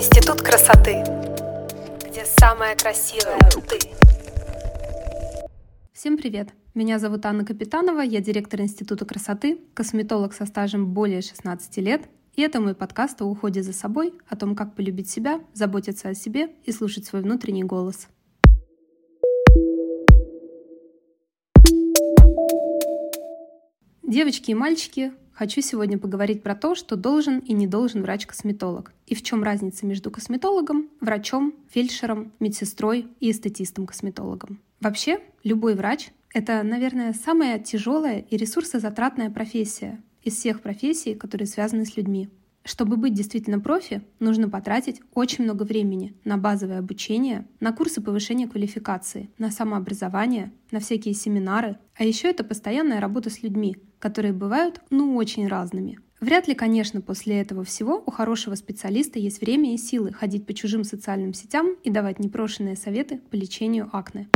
Институт красоты, где самая красивая ты. Всем привет! Меня зовут Анна Капитанова, я директор Института красоты, косметолог со стажем более 16 лет, и это мой подкаст о уходе за собой, о том, как полюбить себя, заботиться о себе и слушать свой внутренний голос. Девочки и мальчики, хочу сегодня поговорить про то, что должен и не должен врач-косметолог, и в чем разница между косметологом, врачом, фельдшером, медсестрой и эстетистом-косметологом. Вообще, любой врач — это, наверное, самая тяжелая и ресурсозатратная профессия из всех профессий, которые связаны с людьми. Чтобы быть действительно профи, нужно потратить очень много времени на базовое обучение, на курсы повышения квалификации, на самообразование, на всякие семинары. А еще это постоянная работа с людьми, которые бывают ну очень разными. Вряд ли, конечно, после этого всего у хорошего специалиста есть время и силы ходить по чужим социальным сетям и давать непрошенные советы по лечению акне.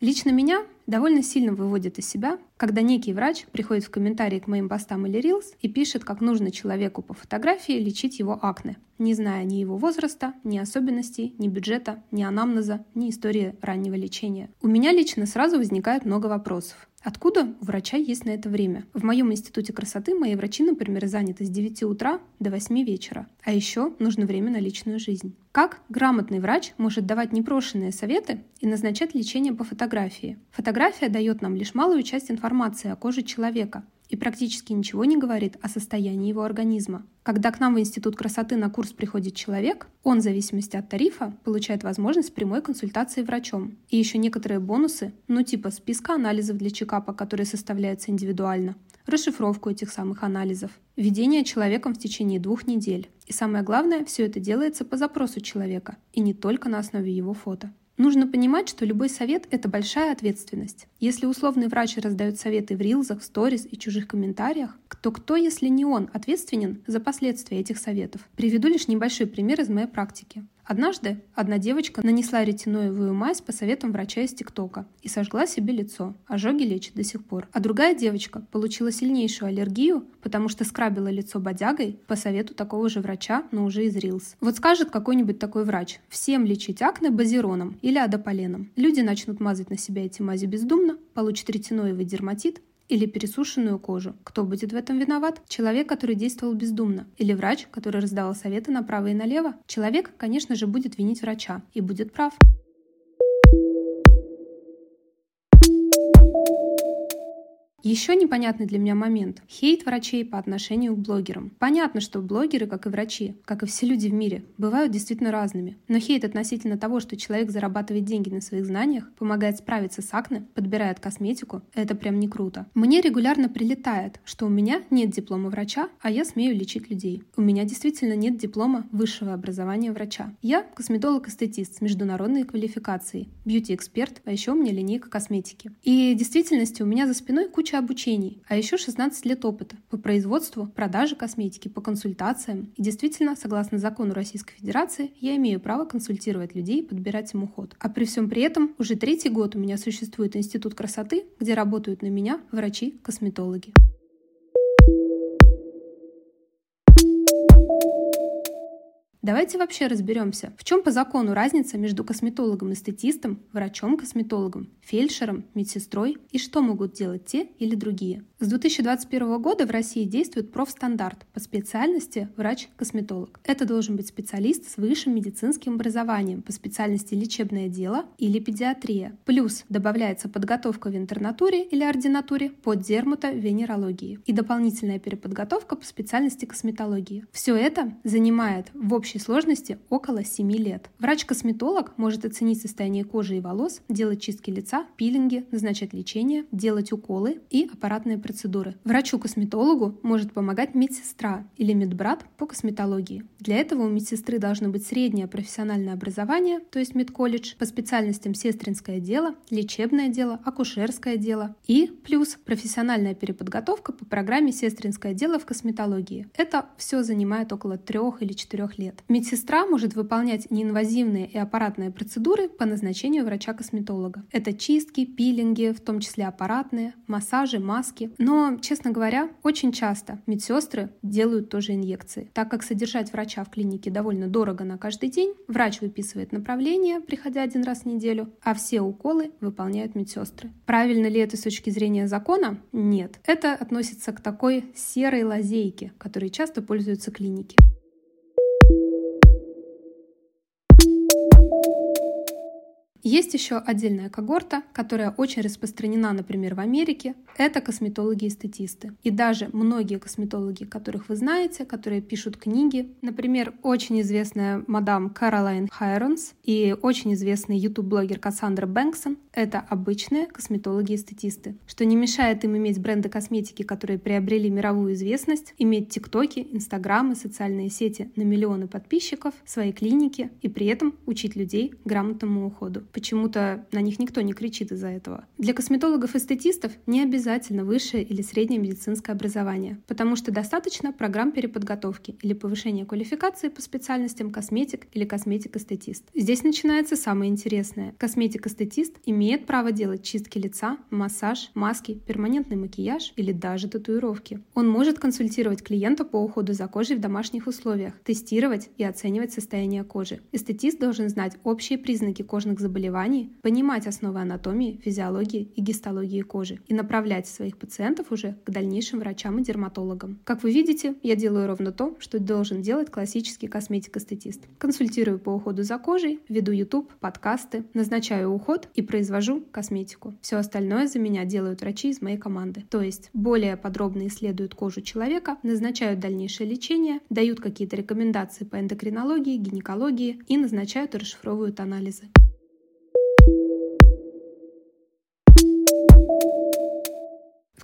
Лично меня довольно сильно выводит из себя, когда некий врач приходит в комментарии к моим постам или рилс и пишет, как нужно человеку по фотографии лечить его акне, не зная ни его возраста, ни особенностей, ни бюджета, ни анамнеза, ни истории раннего лечения. У меня лично сразу возникает много вопросов. Откуда у врача есть на это время? В моем институте красоты мои врачи, например, заняты с 9 утра до 8 вечера. А еще нужно время на личную жизнь. Как грамотный врач может давать непрошенные советы и назначать лечение по фотографии? Фотография дает нам лишь малую часть информации о коже человека, и практически ничего не говорит о состоянии его организма. Когда к нам в Институт красоты на курс приходит человек, он в зависимости от тарифа получает возможность прямой консультации врачом. И еще некоторые бонусы, ну типа списка анализов для чекапа, которые составляются индивидуально, расшифровку этих самых анализов, ведение человеком в течение двух недель. И самое главное, все это делается по запросу человека, и не только на основе его фото. Нужно понимать, что любой совет – это большая ответственность. Если условный врач раздает советы в рилзах, сторис и чужих комментариях, то кто, если не он, ответственен за последствия этих советов? Приведу лишь небольшой пример из моей практики. Однажды одна девочка нанесла ретиноевую мазь по советам врача из ТикТока и сожгла себе лицо. Ожоги лечат до сих пор. А другая девочка получила сильнейшую аллергию, потому что скрабила лицо бодягой по совету такого же врача, но уже из Рилс. Вот скажет какой-нибудь такой врач, всем лечить акне базироном или адополеном. Люди начнут мазать на себя эти мази бездумно, получат ретиноевый дерматит, или пересушенную кожу. Кто будет в этом виноват? Человек, который действовал бездумно. Или врач, который раздавал советы направо и налево? Человек, конечно же, будет винить врача и будет прав. Еще непонятный для меня момент – хейт врачей по отношению к блогерам. Понятно, что блогеры, как и врачи, как и все люди в мире, бывают действительно разными. Но хейт относительно того, что человек зарабатывает деньги на своих знаниях, помогает справиться с акне, подбирает косметику – это прям не круто. Мне регулярно прилетает, что у меня нет диплома врача, а я смею лечить людей. У меня действительно нет диплома высшего образования врача. Я косметолог-эстетист с международной квалификацией, бьюти-эксперт, а еще у меня линейка косметики. И в действительности у меня за спиной куча куча обучений, а еще 16 лет опыта по производству, продаже косметики, по консультациям. И действительно, согласно закону Российской Федерации, я имею право консультировать людей и подбирать им уход. А при всем при этом уже третий год у меня существует Институт красоты, где работают на меня врачи-косметологи. Давайте вообще разберемся, в чем по закону разница между косметологом-эстетистом, врачом-косметологом, фельдшером, медсестрой и что могут делать те или другие. С 2021 года в России действует профстандарт по специальности врач-косметолог. Это должен быть специалист с высшим медицинским образованием по специальности лечебное дело или педиатрия. Плюс добавляется подготовка в интернатуре или ординатуре по дерматовенерологии и дополнительная переподготовка по специальности косметологии. Все это занимает в общей сложности около 7 лет. Врач-косметолог может оценить состояние кожи и волос, делать чистки лица, пилинги, назначать лечение, делать уколы и аппаратные процедуры. Врачу-косметологу может помогать медсестра или медбрат по косметологии. Для этого у медсестры должно быть среднее профессиональное образование, то есть медколледж, по специальностям сестринское дело, лечебное дело, акушерское дело и плюс профессиональная переподготовка по программе сестринское дело в косметологии. Это все занимает около трех или четырех лет. Медсестра может выполнять неинвазивные и аппаратные процедуры по назначению врача-косметолога. Это чистки, пилинги, в том числе аппаратные, массажи, маски. Но, честно говоря, очень часто медсестры делают тоже инъекции. Так как содержать врача в клинике довольно дорого на каждый день, врач выписывает направление, приходя один раз в неделю, а все уколы выполняют медсестры. Правильно ли это с точки зрения закона? Нет. Это относится к такой серой лазейке, которой часто пользуются клиники. Есть еще отдельная когорта, которая очень распространена, например, в Америке. Это косметологи-эстетисты. И даже многие косметологи, которых вы знаете, которые пишут книги, например, очень известная мадам Каролайн Хайронс и очень известный YouTube-блогер Кассандра Бэнксон, это обычные косметологи-эстетисты, что не мешает им иметь бренды косметики, которые приобрели мировую известность, иметь тиктоки, инстаграмы, социальные сети на миллионы подписчиков, свои клиники и при этом учить людей грамотному уходу. Почему-то на них никто не кричит из-за этого. Для косметологов-эстетистов не обязательно высшее или среднее медицинское образование, потому что достаточно программ переподготовки или повышения квалификации по специальностям косметик или косметик-эстетист. Здесь начинается самое интересное. Косметик-эстетист имеет право делать чистки лица, массаж, маски, перманентный макияж или даже татуировки. Он может консультировать клиента по уходу за кожей в домашних условиях, тестировать и оценивать состояние кожи. Эстетист должен знать общие признаки кожных заболеваний заболеваний, понимать основы анатомии, физиологии и гистологии кожи и направлять своих пациентов уже к дальнейшим врачам и дерматологам. Как вы видите, я делаю ровно то, что должен делать классический косметик-эстетист. Консультирую по уходу за кожей, веду YouTube, подкасты, назначаю уход и произвожу косметику. Все остальное за меня делают врачи из моей команды. То есть более подробно исследуют кожу человека, назначают дальнейшее лечение, дают какие-то рекомендации по эндокринологии, гинекологии и назначают и расшифровывают анализы.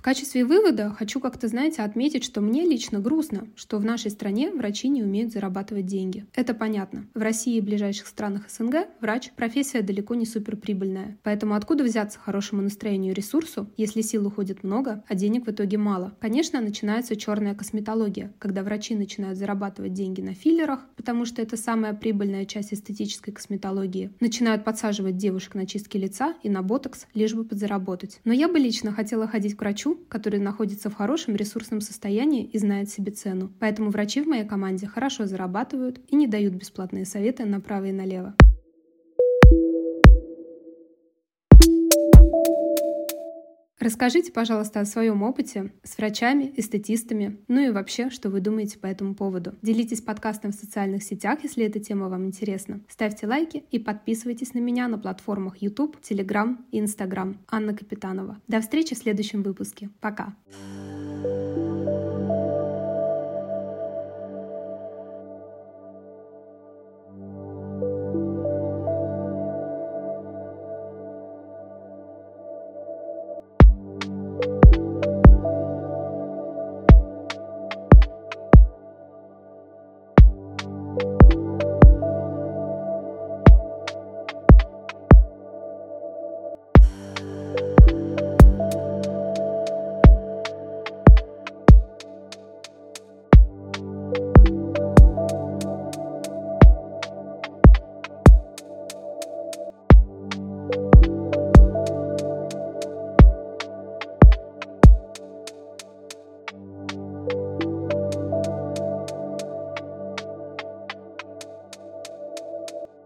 Качестве вывода хочу как-то, знаете, отметить, что мне лично грустно, что в нашей стране врачи не умеют зарабатывать деньги. Это понятно. В России и ближайших странах СНГ врач – профессия далеко не суперприбыльная. Поэтому откуда взяться хорошему настроению и ресурсу, если сил уходит много, а денег в итоге мало? Конечно, начинается черная косметология, когда врачи начинают зарабатывать деньги на филлерах, потому что это самая прибыльная часть эстетической косметологии. Начинают подсаживать девушек на чистки лица и на ботокс, лишь бы подзаработать. Но я бы лично хотела ходить к врачу, который находится в хорошем ресурсном состоянии и знает себе цену. Поэтому врачи в моей команде хорошо зарабатывают и не дают бесплатные советы направо и налево. Расскажите, пожалуйста, о своем опыте с врачами, эстетистами, ну и вообще, что вы думаете по этому поводу. Делитесь подкастом в социальных сетях, если эта тема вам интересна. Ставьте лайки и подписывайтесь на меня на платформах YouTube, Telegram и Instagram. Анна Капитанова. До встречи в следующем выпуске. Пока! Пока.